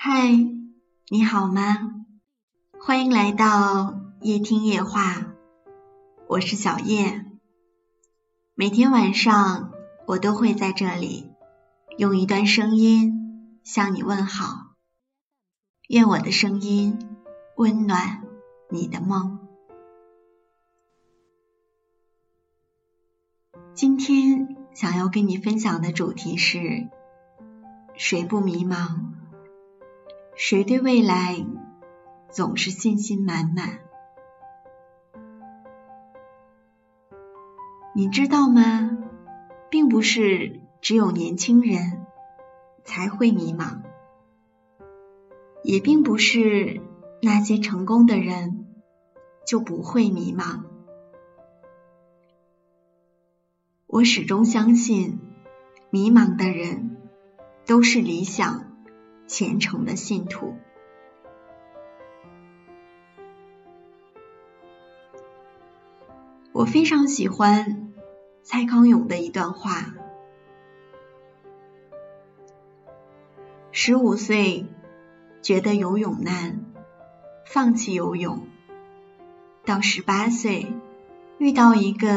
嗨，你好吗？欢迎来到夜听夜话，我是小叶。每天晚上，我都会在这里用一段声音向你问好。愿我的声音温暖你的梦。今天想要跟你分享的主题是：谁不迷茫？谁对未来总是信心满满？你知道吗？并不是只有年轻人才会迷茫，也并不是那些成功的人就不会迷茫。我始终相信，迷茫的人都是理想虔诚的信徒。我非常喜欢蔡康永的一段话：十五岁觉得游泳难，放弃游泳；到十八岁遇到一个。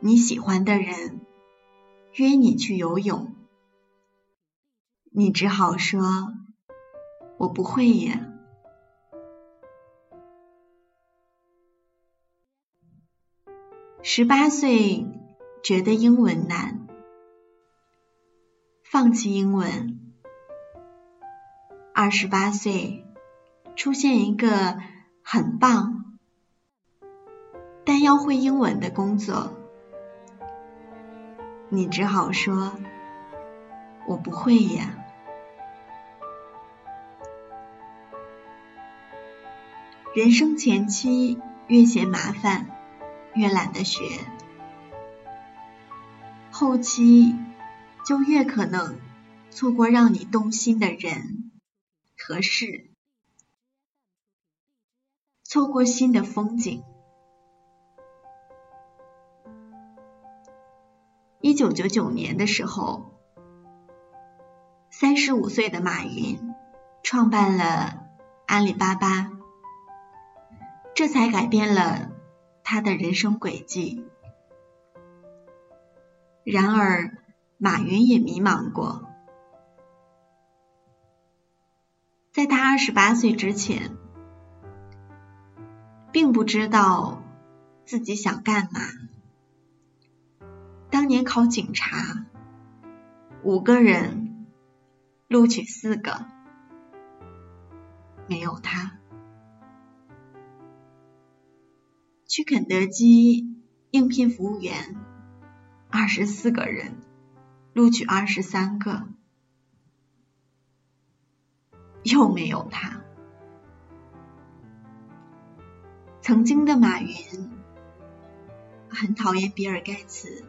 你喜欢的人约你去游泳，你只好说：“我不会呀。”十八岁觉得英文难，放弃英文；二十八岁出现一个很棒但要会英文的工作。你只好说：“我不会呀。”人生前期越嫌麻烦，越懒得学，后期就越可能错过让你动心的人和事，错过新的风景。一九九九年的时候，三十五岁的马云创办了阿里巴巴，这才改变了他的人生轨迹。然而，马云也迷茫过，在他二十八岁之前，并不知道自己想干嘛。当年考警察，五个人录取四个，没有他。去肯德基应聘服务员，二十四个人录取二十三个，又没有他。曾经的马云很讨厌比尔盖茨。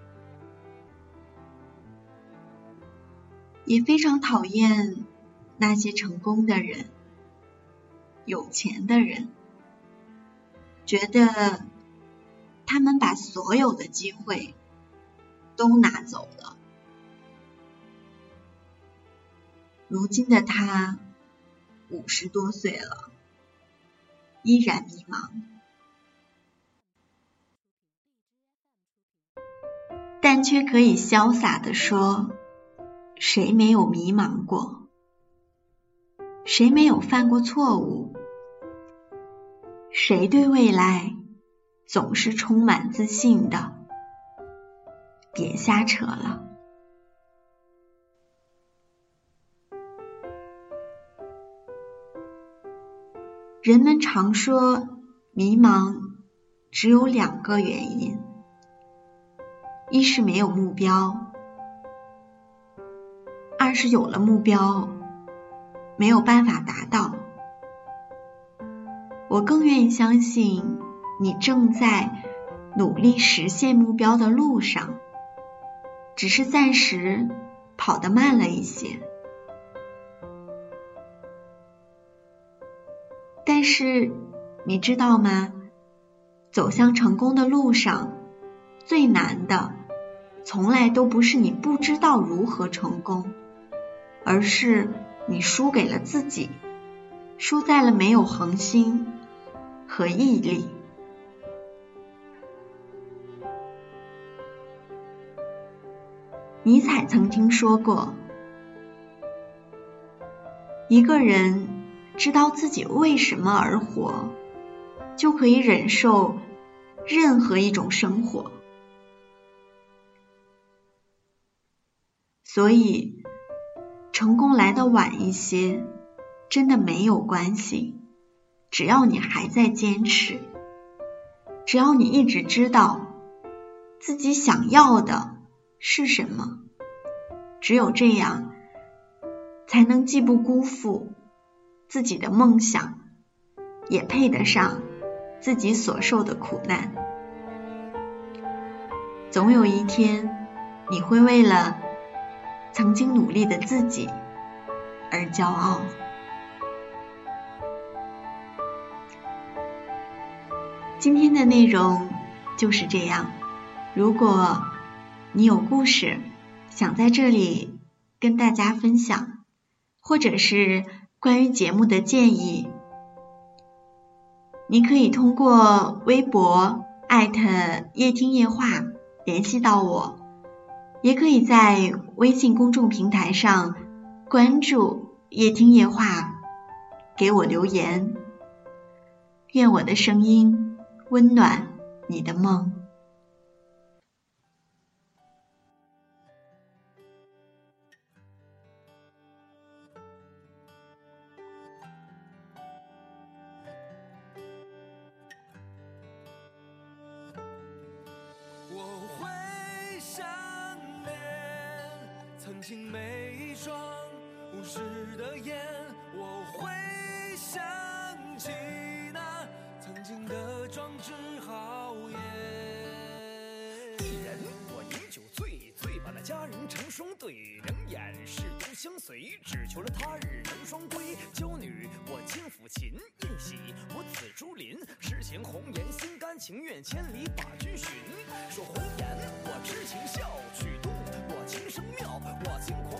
也非常讨厌那些成功的人、有钱的人，觉得他们把所有的机会都拿走了。如今的他五十多岁了，依然迷茫，但却可以潇洒的说。谁没有迷茫过？谁没有犯过错误？谁对未来总是充满自信的？别瞎扯了。人们常说，迷茫只有两个原因：一是没有目标。二是有了目标，没有办法达到。我更愿意相信你正在努力实现目标的路上，只是暂时跑得慢了一些。但是你知道吗？走向成功的路上，最难的从来都不是你不知道如何成功。而是你输给了自己，输在了没有恒心和毅力。尼采曾经说过：“一个人知道自己为什么而活，就可以忍受任何一种生活。”所以，成功来的晚一些，真的没有关系。只要你还在坚持，只要你一直知道自己想要的是什么，只有这样，才能既不辜负自己的梦想，也配得上自己所受的苦难。总有一天，你会为了。曾经努力的自己而骄傲。今天的内容就是这样。如果你有故事想在这里跟大家分享，或者是关于节目的建议，你可以通过微博艾特夜听夜话联系到我。也可以在微信公众平台上关注“夜听夜话”，给我留言。愿我的声音温暖你的梦。曾经每一双无视的眼，我会想起那曾经的壮志豪言。一人我饮酒醉，醉把那佳人成双对，两眼是都相随，只求了他日能双归。娇女我轻抚琴，宴喜我紫竹林，诗情红颜心甘情愿，千里把君寻。说红颜我痴情笑，曲动我琴声妙。我轻狂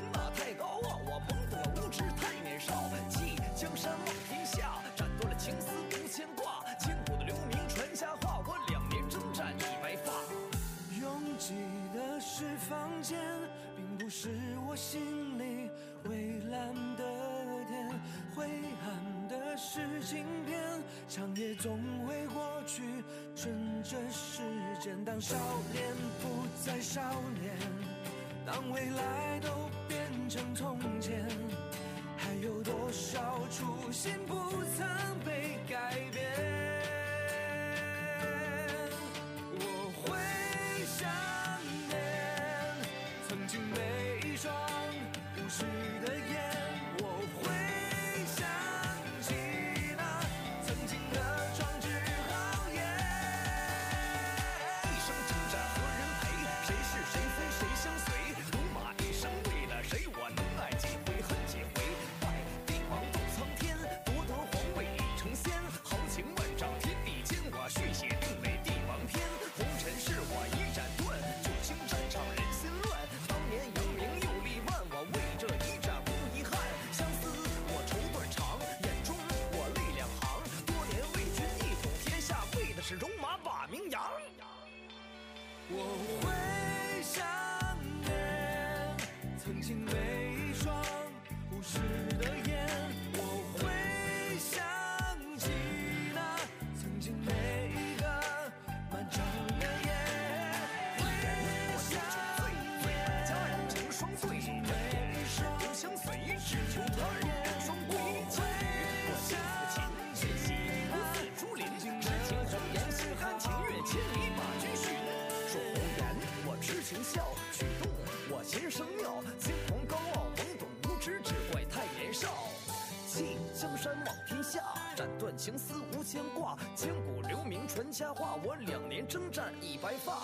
长夜总会过去，顺着时间。当少年不再少年，当未来都变成从前，还有多少初心不曾被改举动我心生妙，轻狂高傲，懵懂无知，只怪太年少。弃江山望天下，斩断情丝无牵挂，千古留名传佳话。我两年征战已白发。